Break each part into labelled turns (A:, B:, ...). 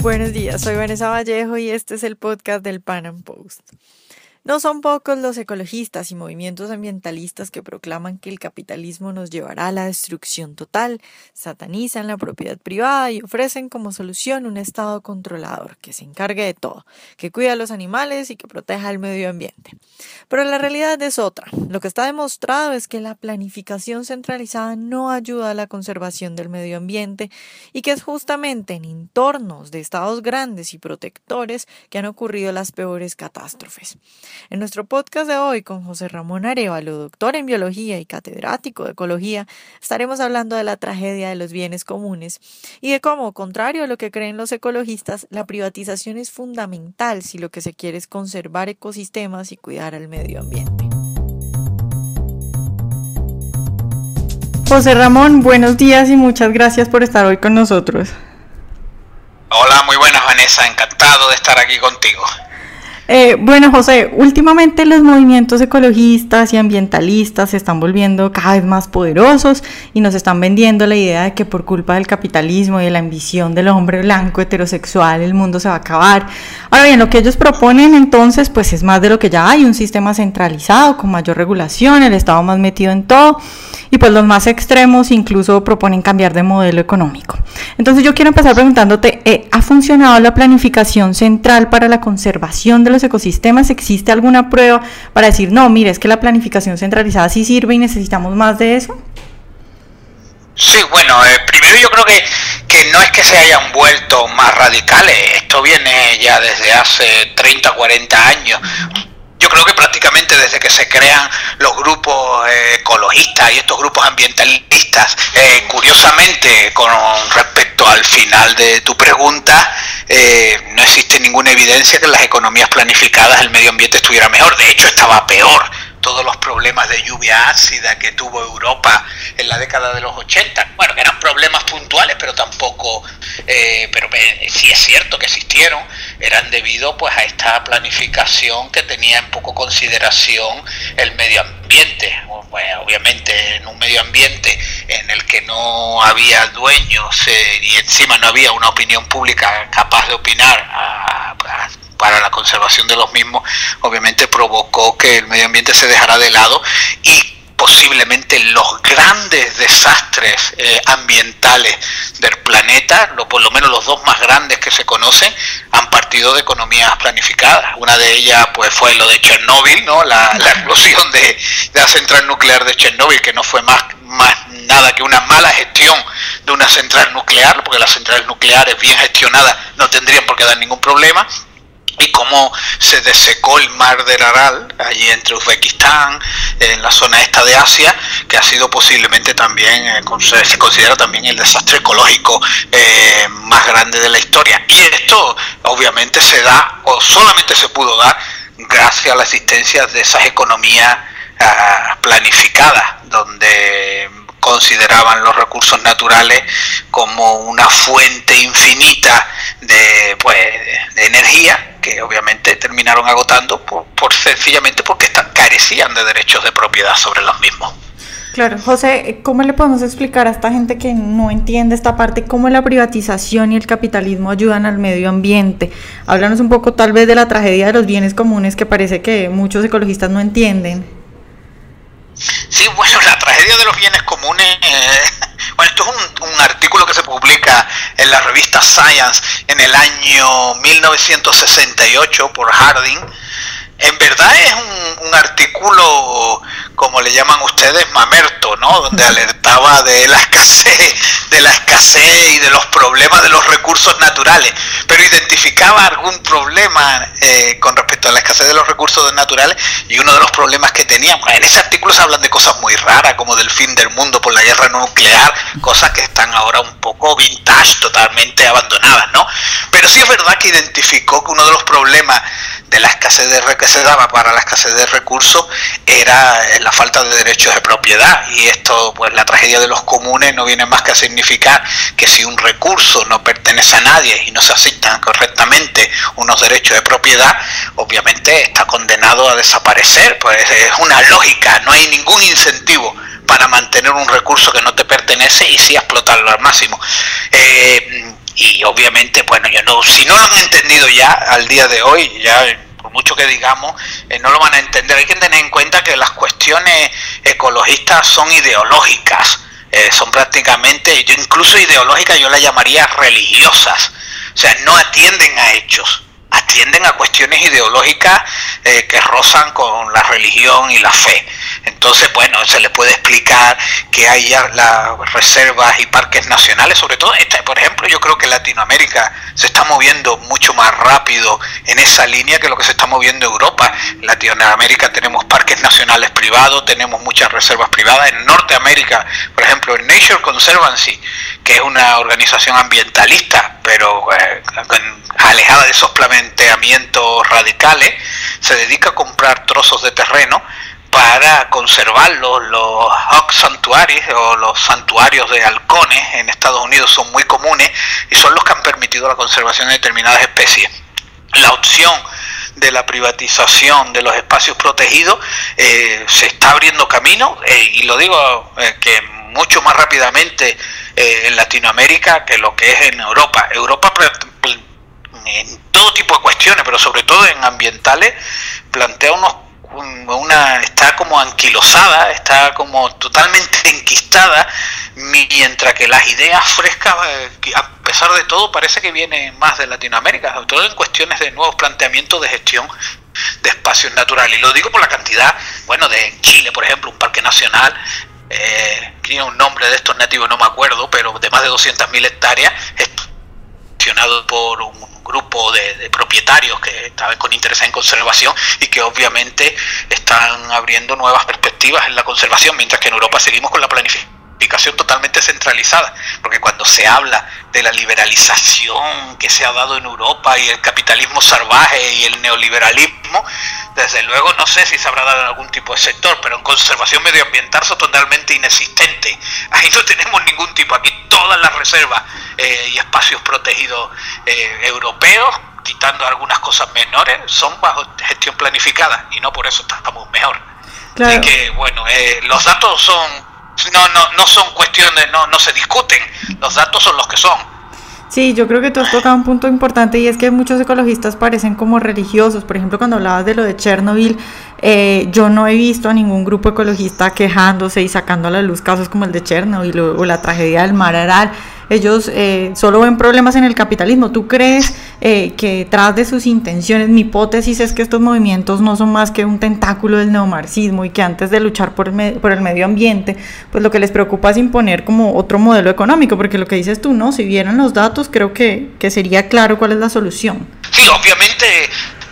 A: Buenos días, soy Vanessa Vallejo y este es el podcast del Pan Am Post. No son pocos los ecologistas y movimientos ambientalistas que proclaman que el capitalismo nos llevará a la destrucción total, satanizan la propiedad privada y ofrecen como solución un Estado controlador que se encargue de todo, que cuida a los animales y que proteja el medio ambiente. Pero la realidad es otra. Lo que está demostrado es que la planificación centralizada no ayuda a la conservación del medio ambiente y que es justamente en entornos de estados grandes y protectores que han ocurrido las peores catástrofes. En nuestro podcast de hoy con José Ramón Arevalo, doctor en biología y catedrático de ecología, estaremos hablando de la tragedia de los bienes comunes y de cómo, contrario a lo que creen los ecologistas, la privatización es fundamental si lo que se quiere es conservar ecosistemas y cuidar al medio ambiente. José Ramón, buenos días y muchas gracias por estar hoy con nosotros.
B: Hola, muy buenas Vanessa, encantado de estar aquí contigo.
A: Eh, bueno, José, últimamente los movimientos ecologistas y ambientalistas se están volviendo cada vez más poderosos y nos están vendiendo la idea de que por culpa del capitalismo y de la ambición del hombre blanco heterosexual el mundo se va a acabar. Ahora bien, lo que ellos proponen entonces pues es más de lo que ya hay, un sistema centralizado con mayor regulación, el Estado más metido en todo y pues los más extremos incluso proponen cambiar de modelo económico. Entonces yo quiero empezar preguntándote, eh, ¿ha funcionado la planificación central para la conservación de los ecosistemas? ¿Existe alguna prueba para decir, no, mire, es que la planificación centralizada sí sirve y necesitamos más de eso?
B: Sí, bueno, eh, primero yo creo que, que no es que se hayan vuelto más radicales, esto viene ya desde hace 30, 40 años yo creo que prácticamente desde que se crean los grupos eh, ecologistas y estos grupos ambientalistas, eh, curiosamente, con respecto al final de tu pregunta, eh, no existe ninguna evidencia que en las economías planificadas el medio ambiente estuviera mejor, de hecho estaba peor todos los problemas de lluvia ácida que tuvo Europa en la década de los 80. Bueno, eran problemas puntuales, pero tampoco, eh, pero sí es cierto que existieron, eran debido pues a esta planificación que tenía en poco consideración el medio ambiente. Pues, obviamente en un medio ambiente en el que no había dueños eh, y encima no había una opinión pública capaz de opinar a, a para la conservación de los mismos, obviamente provocó que el medio ambiente se dejara de lado y posiblemente los grandes desastres eh, ambientales del planeta, lo, por lo menos los dos más grandes que se conocen, han partido de economías planificadas. Una de ellas pues fue lo de Chernóbil, ¿no? la, explosión de, de, la central nuclear de Chernóbil, que no fue más, más nada que una mala gestión de una central nuclear, porque las centrales nucleares bien gestionadas no tendrían por qué dar ningún problema y cómo se desecó el mar del Aral, allí entre Uzbekistán, en la zona esta de Asia, que ha sido posiblemente también, eh, se considera también el desastre ecológico eh, más grande de la historia. Y esto obviamente se da, o solamente se pudo dar, gracias a la existencia de esas economías ah, planificadas, donde consideraban los recursos naturales como una fuente infinita de, pues, de energía que obviamente terminaron agotando por, sencillamente porque carecían de derechos de propiedad sobre los mismos.
A: Claro, José, ¿cómo le podemos explicar a esta gente que no entiende esta parte cómo la privatización y el capitalismo ayudan al medio ambiente? Háblanos un poco tal vez de la tragedia de los bienes comunes que parece que muchos ecologistas no entienden.
B: Sí, bueno, la tragedia de los bienes comunes, eh, bueno, esto es un, un, artículo que se publica en la revista Science en el año 1968 por Harding. En verdad es un, un artículo como le llaman ustedes, mamerto, ¿no? Donde alertaba de la escasez, de la escasez y de los problemas de los recursos naturales, pero identificaba algún problema eh, con respecto a la escasez de los recursos naturales y uno de los problemas que teníamos. En ese artículo se hablan de cosas muy raras, como del fin del mundo por la guerra nuclear, cosas que están ahora un poco vintage, totalmente abandonadas, ¿no? Pero sí es verdad que identificó que uno de los problemas de la escasez de que se daba para la escasez de recursos era la falta de derechos de propiedad y esto pues la tragedia de los comunes no viene más que a significar que si un recurso no pertenece a nadie y no se asignan correctamente unos derechos de propiedad obviamente está condenado a desaparecer pues es una lógica no hay ningún incentivo para mantener un recurso que no te pertenece y sí explotarlo al máximo eh, y obviamente, bueno, yo no, si no lo han entendido ya al día de hoy, ya por mucho que digamos, eh, no lo van a entender. Hay que tener en cuenta que las cuestiones ecologistas son ideológicas, eh, son prácticamente, yo incluso ideológicas, yo las llamaría religiosas, o sea, no atienden a hechos atienden a cuestiones ideológicas eh, que rozan con la religión y la fe. Entonces, bueno, se le puede explicar que hay las reservas y parques nacionales, sobre todo, por ejemplo, yo creo que Latinoamérica se está moviendo mucho más rápido en esa línea que lo que se está moviendo Europa. En Latinoamérica tenemos parques nacionales privados, tenemos muchas reservas privadas. En Norteamérica, por ejemplo, en Nature Conservancy, que es una organización ambientalista, pero eh, alejada de esos planteamientos radicales, se dedica a comprar trozos de terreno para conservarlos. Los hawk sanctuaries o los santuarios de halcones en Estados Unidos son muy comunes y son los que han permitido la conservación de determinadas especies. La opción de la privatización de los espacios protegidos eh, se está abriendo camino eh, y lo digo que mucho más rápidamente en Latinoamérica que lo que es en Europa. Europa en todo tipo de cuestiones, pero sobre todo en ambientales, plantea unos una está como anquilosada, está como totalmente enquistada, mientras que las ideas frescas, eh, a pesar de todo, parece que vienen más de Latinoamérica, sobre todo en cuestiones de nuevos planteamientos de gestión de espacios naturales. Y lo digo por la cantidad, bueno, de Chile, por ejemplo, un parque nacional, eh, tiene un nombre de estos nativos, no me acuerdo, pero de más de 200.000 hectáreas, gestionado por un grupo de, propietarios que estaban con interés en conservación y que obviamente están abriendo nuevas perspectivas en la conservación, mientras que en Europa seguimos con la planificación totalmente centralizada, porque cuando se habla de la liberalización que se ha dado en Europa y el capitalismo salvaje y el neoliberalismo, desde luego no sé si se habrá dado en algún tipo de sector, pero en conservación medioambiental son totalmente inexistentes. Ahí no tenemos ningún tipo, aquí todas las reservas eh, y espacios protegidos eh, europeos, quitando algunas cosas menores, son bajo gestión planificada y no por eso estamos mejor. Así que bueno, eh, los datos son, no, no, no son cuestiones, no, no se discuten, los datos son los que son.
A: Sí, yo creo que tú has tocado un punto importante y es que muchos ecologistas parecen como religiosos. Por ejemplo, cuando hablabas de lo de Chernobyl, eh, yo no he visto a ningún grupo ecologista quejándose y sacando a la luz casos como el de Chernobyl o, la tragedia del mar Aral. Ellos eh, solo ven problemas en el capitalismo. ¿Tú crees eh, que tras de sus intenciones, mi hipótesis es que estos movimientos no son más que un tentáculo del neomarxismo y que antes de luchar por por el medio ambiente, pues lo que les preocupa es imponer como otro modelo económico? Porque lo que dices tú, ¿no? Si vieran los datos, creo que, que sería claro cuál es la solución.
B: Sí, obviamente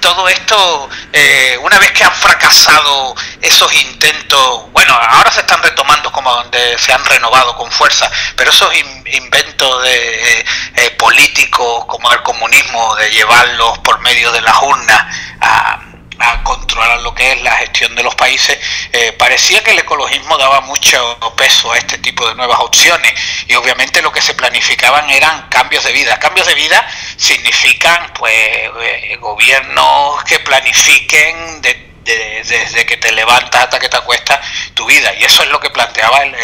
B: todo esto, eh, una vez que han fracasado esos intentos, bueno, ahora se están retomando como donde se han renovado con fuerza, pero esos inventos de eh, políticos como el comunismo, de llevarlos por medio de las urnas a a controlar lo que es la gestión de los países, eh, parecía que el ecologismo daba mucho peso a este tipo de nuevas opciones y obviamente lo que se planificaban eran cambios de vida. Cambios de vida significan pues eh, gobiernos que planifiquen desde que te levantas hasta que te acuestas tu vida y eso es lo que planteaba el,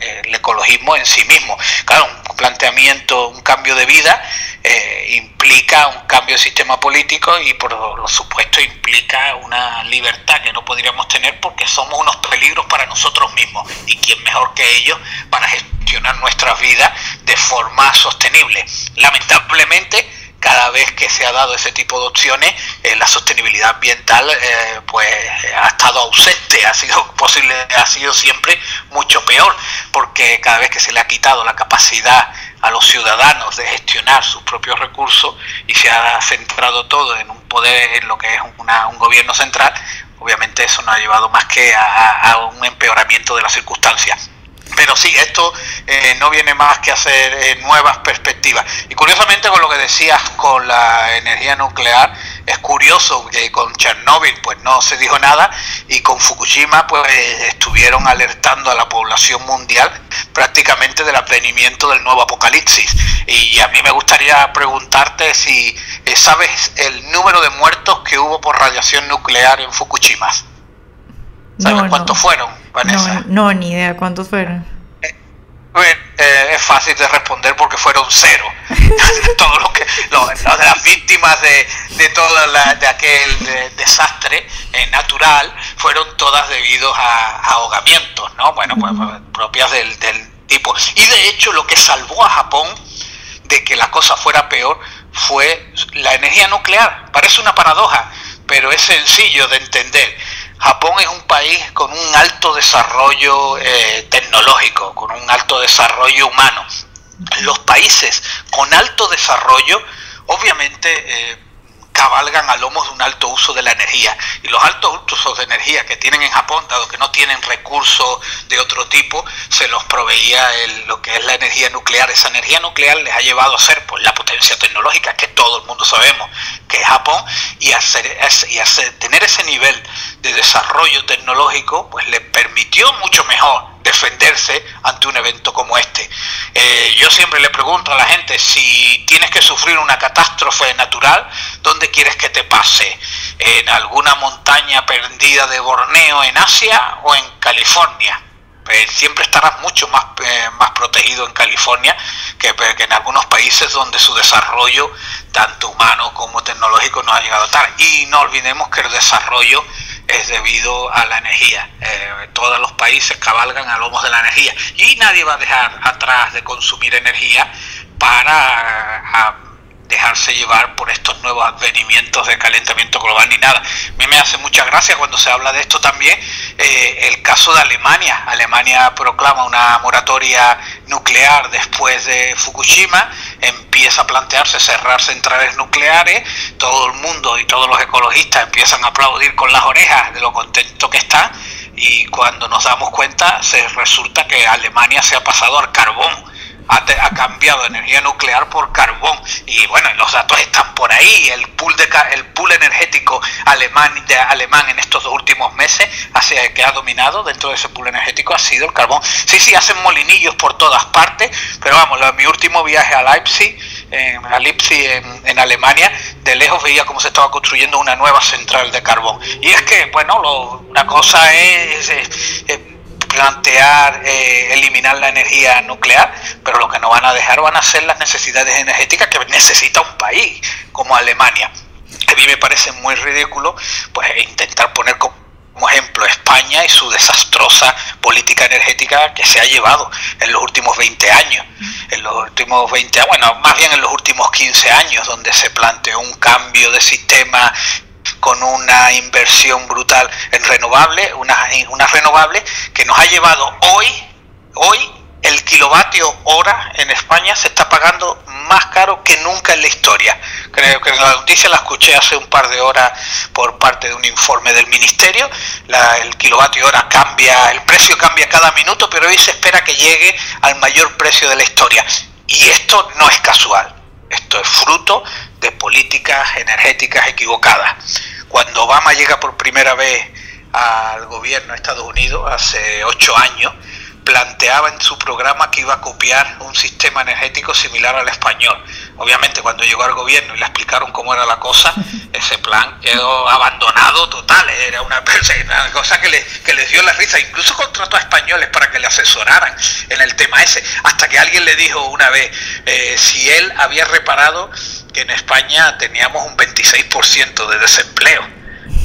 B: el ecologismo en sí mismo. Claro, planteamiento, un cambio de vida eh, implica un cambio de sistema político y por lo supuesto implica una libertad que no podríamos tener porque somos unos peligros para nosotros mismos y quién mejor que ellos para gestionar nuestras vidas de forma sostenible. Lamentablemente, cada vez que se ha dado ese tipo de opciones, eh, la sostenibilidad ambiental eh, pues ha estado ausente, ha sido posible, ha sido siempre mucho peor, porque cada vez que se le ha quitado la capacidad a los ciudadanos de gestionar sus propios recursos y se ha centrado todo en un poder, en lo que es un gobierno central, obviamente eso no ha llevado más que a, un empeoramiento de las circunstancias. Pero sí, esto eh, no viene más que hacer eh, nuevas perspectivas. Y curiosamente con lo que decías con la energía nuclear, es curioso que con Chernóbil pues no se dijo nada y con Fukushima pues estuvieron alertando a la población mundial prácticamente del aprenimiento del nuevo apocalipsis. Y a mí me gustaría preguntarte si eh, sabes el número de muertos que hubo por radiación nuclear en Fukushima. ¿Sabes cuántos fueron,
A: Vanessa? No, no, ni idea cuántos fueron.
B: Eh, eh, es fácil de responder porque fueron cero. todo lo que de las víctimas de, de todo de aquel desastre eh, natural fueron todas debidos a, ahogamientos, ¿no? Bueno, pues, pues propias del, del tipo. Y de hecho lo que salvó a Japón de que la cosa fuera peor fue la energía nuclear. Parece una paradoja, pero es sencillo de entender. Japón es un país con un alto desarrollo eh, tecnológico, con un alto desarrollo humano. Los países con alto desarrollo, obviamente, eh, cabalgan a lomos de un alto uso de la energía. Y los altos usos de energía que tienen en Japón, dado que no tienen recursos de otro tipo, se los proveía lo que es la energía nuclear. Esa energía nuclear les ha llevado a ser pues, la potencia tecnológica que todo el mundo sabemos que es Japón y, hacer, y tener ese nivel de desarrollo tecnológico pues le permitió mucho mejor defenderse ante un evento como este. Eh, yo siempre le pregunto a la gente si tienes que sufrir una catástrofe natural, ¿dónde quieres que te pase? ¿En alguna montaña perdida de Borneo en Asia o en California? Pues siempre estarás mucho más, eh, más protegido en California que, que, en algunos países donde su desarrollo, tanto humano como tecnológico, no ha llegado estar. Y no olvidemos que el desarrollo es debido a la energía. Eh, todos los países cabalgan a lomos de la energía y nadie va a dejar atrás de consumir energía para dejarse llevar por estos nuevos advenimientos de calentamiento global ni nada. A mí me hace mucha gracia cuando se habla de esto también eh, el caso de Alemania. Alemania proclama una moratoria nuclear después de Fukushima, empieza a plantearse cerrar centrales nucleares, todo el mundo y todos los ecologistas empiezan a aplaudir con las orejas de lo contento que están y cuando nos damos cuenta se resulta que Alemania se ha pasado al carbón ha, cambiado energía nuclear por carbón. Y bueno los datos están por ahí. El pool de el pool energético alemán de alemán en estos dos últimos meses hace que ha dominado dentro de ese pool energético ha sido el carbón. Sí sí hacen molinillos por todas partes pero vamos mi último viaje a Leipzig en, a Leipzig en, Alemania de lejos veía cómo se estaba construyendo una nueva central de carbón. Y es que bueno lo, una cosa es, plantear eh, eliminar la energía nuclear, pero lo que no van a dejar van a ser las necesidades energéticas que necesita un país como Alemania. A mí me parece muy ridículo pues intentar poner como ejemplo España y su desastrosa política energética que se ha llevado en los últimos 20 años. En los últimos 20, bueno, más bien en los últimos 15 años, donde se planteó un cambio de sistema con una inversión brutal en renovables, una, una renovable que nos ha llevado hoy, hoy el kilovatio hora en España se está pagando más caro que nunca en la historia. Creo que la noticia la escuché hace un par de horas por parte de un informe del ministerio. el kilovatio hora cambia, el precio cambia cada minuto, pero hoy se espera que llegue al mayor precio de la historia. Y esto no es casual. Esto es fruto de políticas energéticas equivocadas. Cuando Obama llega por primera vez al gobierno de Estados Unidos, hace ocho años, planteaba en su programa que iba a copiar un sistema energético similar al español. Obviamente cuando llegó al gobierno y le explicaron cómo era la cosa, ese plan quedó abandonado una, cosa que, le, que les dio la risa, incluso contrató a españoles para que le asesoraran en el tema ese, hasta que alguien le dijo una vez eh, si él había reparado que en España teníamos un 26% de desempleo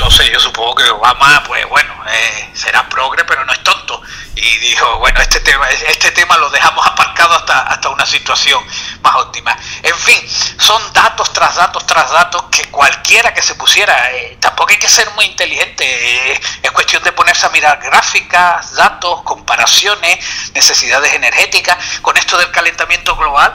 B: entonces yo supongo que Obama, pues bueno, eh, será progre, pero no es tonto. Y dijo, bueno, este tema, este tema lo dejamos aparcado hasta, hasta una situación más óptima. En fin, son datos tras datos tras datos que cualquiera que se pusiera, eh, tampoco hay que ser muy inteligente, eh, es cuestión de ponerse a mirar gráficas, datos, comparaciones, necesidades energéticas. Con esto del calentamiento global,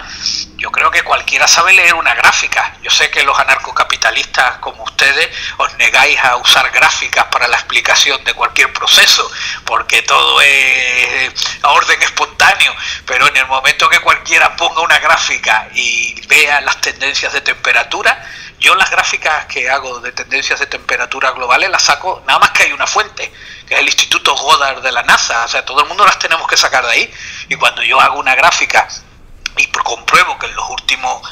B: yo creo que cualquiera sabe leer una gráfica. Yo sé que los anarcocapitalistas como ustedes os negáis a usar gráficas para la explicación de cualquier proceso, porque todo es a orden espontáneo, pero en el momento que cualquiera ponga una gráfica y vea las tendencias de temperatura, yo las gráficas que hago de tendencias de temperatura globales las saco nada más que hay una fuente, que es el Instituto Goddard de la NASA, o sea, todo el mundo las tenemos que sacar de ahí, y cuando yo hago una gráfica y compruebo que en los últimos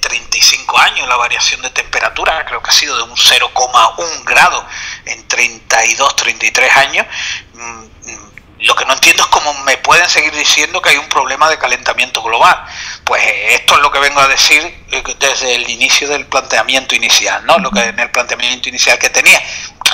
B: 35 eh, años la variación de temperatura creo que ha sido de un 0,1 grado en 32, 33 años, mm, lo que no entiendo es cómo me pueden seguir diciendo que hay un problema de calentamiento global. Pues eh, esto es lo que vengo a decir eh, desde el inicio del planteamiento inicial, ¿no? Lo que en el planteamiento inicial que tenía,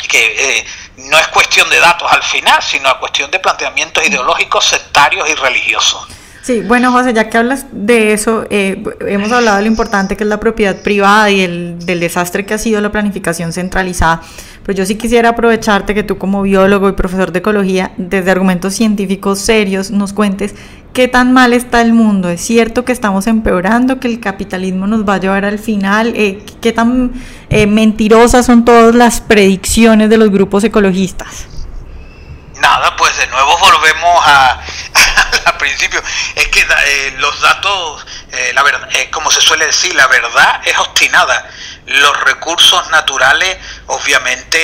B: que eh, no es cuestión de datos al final, sino a cuestión de planteamientos ideológicos, sectarios y religiosos.
A: Sí, bueno José, ya que hablas de eso, hemos hablado de lo importante que es la propiedad privada y el, del desastre que ha sido la planificación centralizada. Pero yo sí quisiera aprovecharte que tú como biólogo y profesor de ecología, desde argumentos científicos serios, nos cuentes qué tan mal está el mundo. ¿Es cierto que estamos empeorando, que el capitalismo nos va a llevar al final? Eh, ¿Qué tan eh, mentirosas son todas las predicciones de los grupos ecologistas?
B: Nada, pues de nuevo volvemos a, al principio. Es que eh, los datos, la verdad, como se suele decir, la verdad es obstinada los recursos naturales obviamente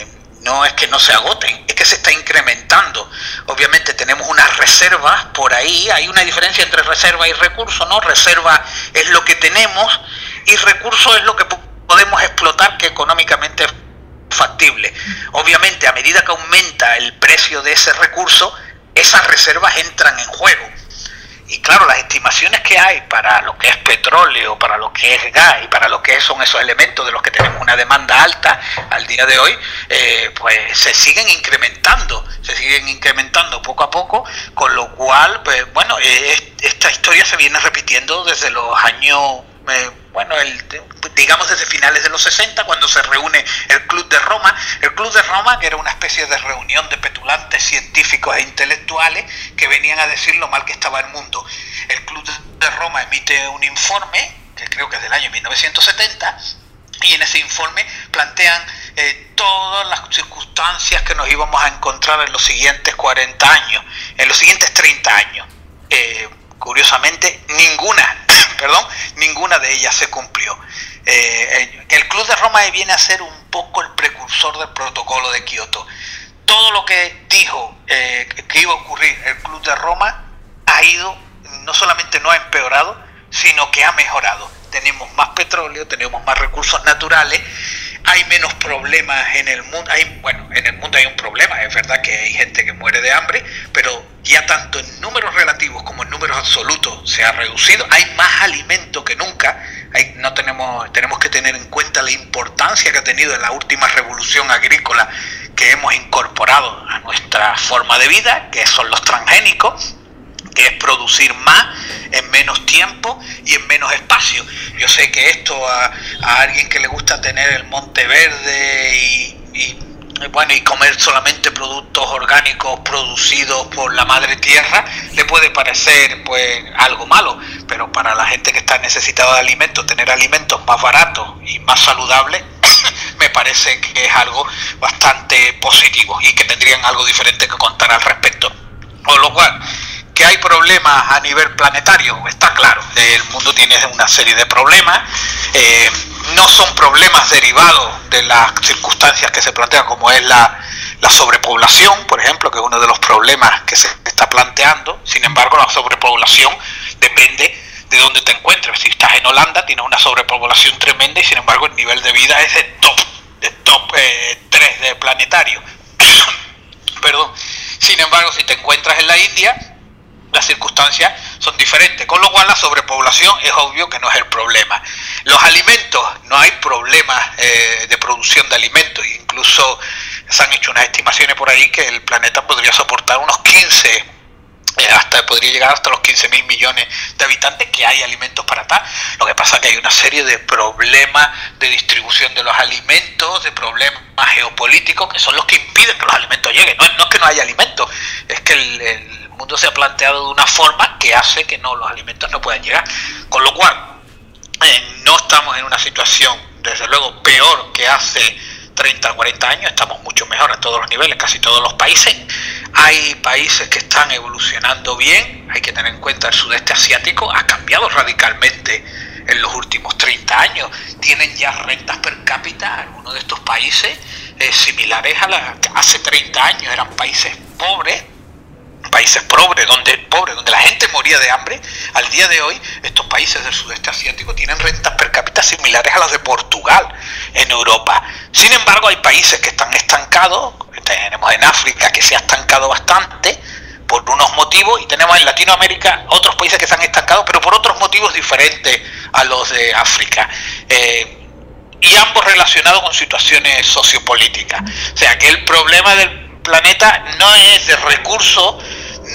B: eh, no es que no se agoten, es que se está incrementando. Obviamente tenemos unas reservas por ahí, hay una diferencia entre reserva y recurso, ¿no? Reserva es lo que tenemos y recurso es lo que podemos explotar que económicamente es factible. Obviamente a medida que aumenta el precio de ese recurso, esas reservas entran en juego. Y claro, las estimaciones que hay para lo que es petróleo, para lo que es gas y para lo que son esos elementos de los que tenemos una demanda alta al día de hoy, eh, pues se siguen incrementando, se siguen incrementando poco a poco, con lo cual, pues bueno, eh, esta historia se viene repitiendo desde los años... Bueno, el, digamos desde finales de los 60, cuando se reúne el Club de Roma. El Club de Roma, que era una especie de reunión de petulantes científicos e intelectuales que venían a decir lo mal que estaba el mundo. El Club de Roma emite un informe, que creo que es del año 1970, y en ese informe plantean eh, todas las circunstancias que nos íbamos a encontrar en los siguientes 40 años, en los siguientes 30 años. Eh, curiosamente, ninguna perdón, ninguna de ellas se cumplió. Eh, el Club de Roma viene a ser un poco el precursor del protocolo de Kioto. Todo lo que dijo eh, que iba a ocurrir el Club de Roma ha ido, no solamente no ha empeorado, sino que ha mejorado. Tenemos más petróleo, tenemos más recursos naturales, hay menos problemas en el mundo. Hay, bueno, en el mundo hay un problema, es verdad que hay gente que muere de hambre, pero ya tanto en números relativos como en números absolutos se ha reducido. Hay más alimento que nunca. Hay, no tenemos, tenemos que tener en cuenta la importancia que ha tenido en la última revolución agrícola que hemos incorporado a nuestra forma de vida, que son los transgénicos que es producir más en menos tiempo y en menos espacio. Yo sé que esto a, alguien que le gusta tener el monte verde y, bueno y comer solamente productos orgánicos producidos por la madre tierra le puede parecer pues algo malo, pero para la gente que está necesitada de alimentos, tener alimentos más baratos y más saludables me parece que es algo bastante positivo y que tendrían algo diferente que contar al respecto. Con lo cual, que hay problemas a nivel planetario, está claro. El mundo tiene una serie de problemas. Eh, no son problemas derivados de las circunstancias que se plantean, como es la, sobrepoblación, por ejemplo, que es uno de los problemas que se está planteando. Sin embargo, la sobrepoblación depende de dónde te encuentres. Si estás en Holanda, tienes una sobrepoblación tremenda y sin embargo el nivel de vida es de top, de top 3 eh, de planetario. Perdón. Sin embargo, si te encuentras en la India, las circunstancias son diferentes, con lo cual la sobrepoblación es obvio que no es el problema. Los alimentos, no hay problemas eh, de producción de alimentos, incluso se han hecho unas estimaciones por ahí que el planeta podría soportar unos 15 eh, hasta podría llegar hasta los 15 mil millones de habitantes que hay alimentos para tal. Lo que pasa que hay una serie de problemas de distribución de los alimentos, de problemas geopolíticos que son los que impiden que los alimentos lleguen. No, es que no haya alimentos, es que el mundo se ha planteado de una forma que hace que no los alimentos no puedan llegar. Con lo cual, eh, no estamos en una situación, desde luego, peor que hace 30 o 40 años, estamos mucho mejor a todos los niveles, casi todos los países. Hay países que están evolucionando bien, hay que tener en cuenta el sudeste asiático, ha cambiado radicalmente en los últimos 30 años. Tienen ya rentas per cápita, algunos de estos países, eh, similares a las hace 30 años, eran países pobres, países pobres donde, pobres, donde la gente moría de hambre, al día de hoy estos países del sudeste asiático tienen rentas per cápita similares a las de Portugal en Europa. Sin embargo, hay países que están estancados, tenemos en África que se ha estancado bastante por unos motivos y tenemos en Latinoamérica otros países que se han estancado, pero por otros motivos diferentes a los de África. Eh, y ambos relacionados con situaciones sociopolíticas. O sea que el problema del planeta no es de recursos,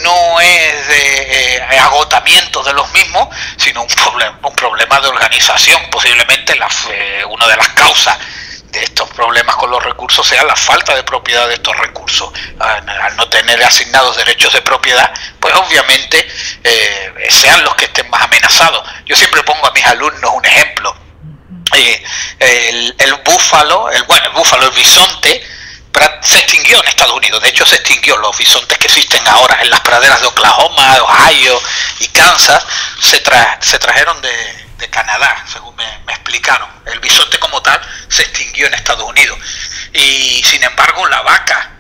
B: no es de eh, agotamiento de los mismos, sino un problema, un problema de organización. Posiblemente la, una de las causas de estos problemas con los recursos sea la falta de propiedad de estos recursos. Al, no tener asignados derechos de propiedad, pues obviamente eh, sean los que estén más amenazados. Yo siempre pongo a mis alumnos un ejemplo. Eh, el, el, búfalo, el, bueno, el búfalo, el bisonte, se extinguió en Estados Unidos. De hecho, se extinguió. Los bisontes que existen ahora en las praderas de Oklahoma, Ohio y Kansas se, se trajeron de, de Canadá, según me, explicaron. El bisonte como tal se extinguió en Estados Unidos. Y sin embargo la vaca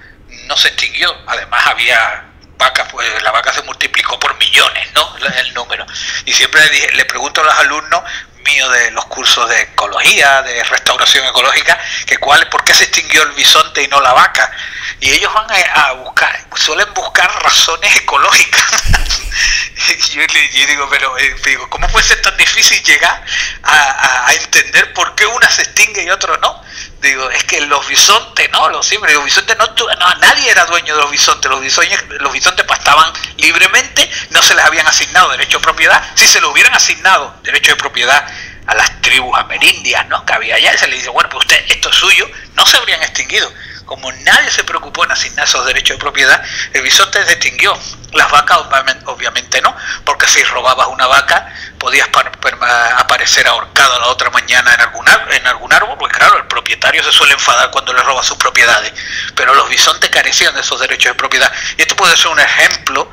B: no se extinguió. Además había vacas, pues la vaca se multiplicó por millones, ¿no? El número. Y siempre le, le pregunto a los alumnos mío de los cursos de ecología, de restauración ecológica, que cuál, por qué se extinguió el bisonte y no la vaca. Y ellos van a, buscar, suelen buscar razones ecológicas. yo, yo, digo, pero eh, digo, ¿cómo puede ser tan difícil llegar a, a, entender por qué una se extingue y otro no? Digo, es que los bisontes, no, los siempre, los bisontes no, no, nadie era dueño de los bisontes, los bisontes, los bisontes pastaban libremente, no se les habían asignado derecho de propiedad, si se lo hubieran asignado derecho de propiedad a las tribus amerindias, ¿no? Que había allá, y se les dice, bueno, pues usted, esto es suyo, no se habrían extinguido. Como nadie se preocupó en asignar esos derechos de propiedad, el bisonte se extinguió. Las vacas obviamente no, porque si robabas una vaca podías aparecer ahorcado la otra mañana en algún, en algún árbol, porque claro, el propietario se suele enfadar cuando le roba sus propiedades, pero los bisontes carecían de esos derechos de propiedad. Y esto puede ser un ejemplo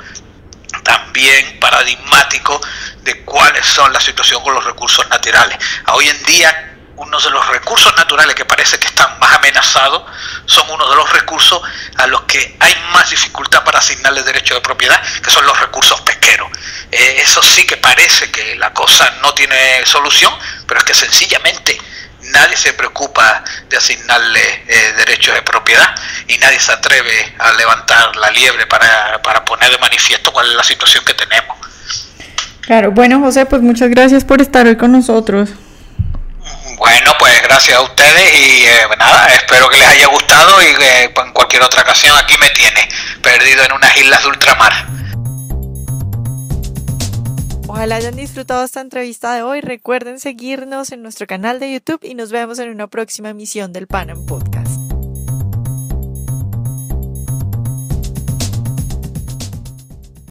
B: también paradigmático de cuáles son la situación con los recursos naturales. Hoy en día uno de los recursos naturales que parece que están más amenazados son uno de los recursos a los que hay más dificultad para asignarle derecho de propiedad, que son los recursos pesqueros. Eh, eso sí que parece que la cosa no tiene solución, pero es que sencillamente nadie se preocupa de asignarle eh, derechos de propiedad y nadie se atreve a levantar la liebre para, para poner de manifiesto cuál es la situación que tenemos.
A: Claro, bueno José, pues muchas gracias por estar hoy con nosotros.
B: Bueno, pues gracias a ustedes y eh, nada, espero que les haya gustado y que en cualquier otra ocasión aquí me tiene, perdido en unas islas de ultramar.
A: Ojalá hayan disfrutado esta entrevista de hoy. Recuerden seguirnos en nuestro canal de YouTube y nos vemos en una próxima emisión del Panam Podcast.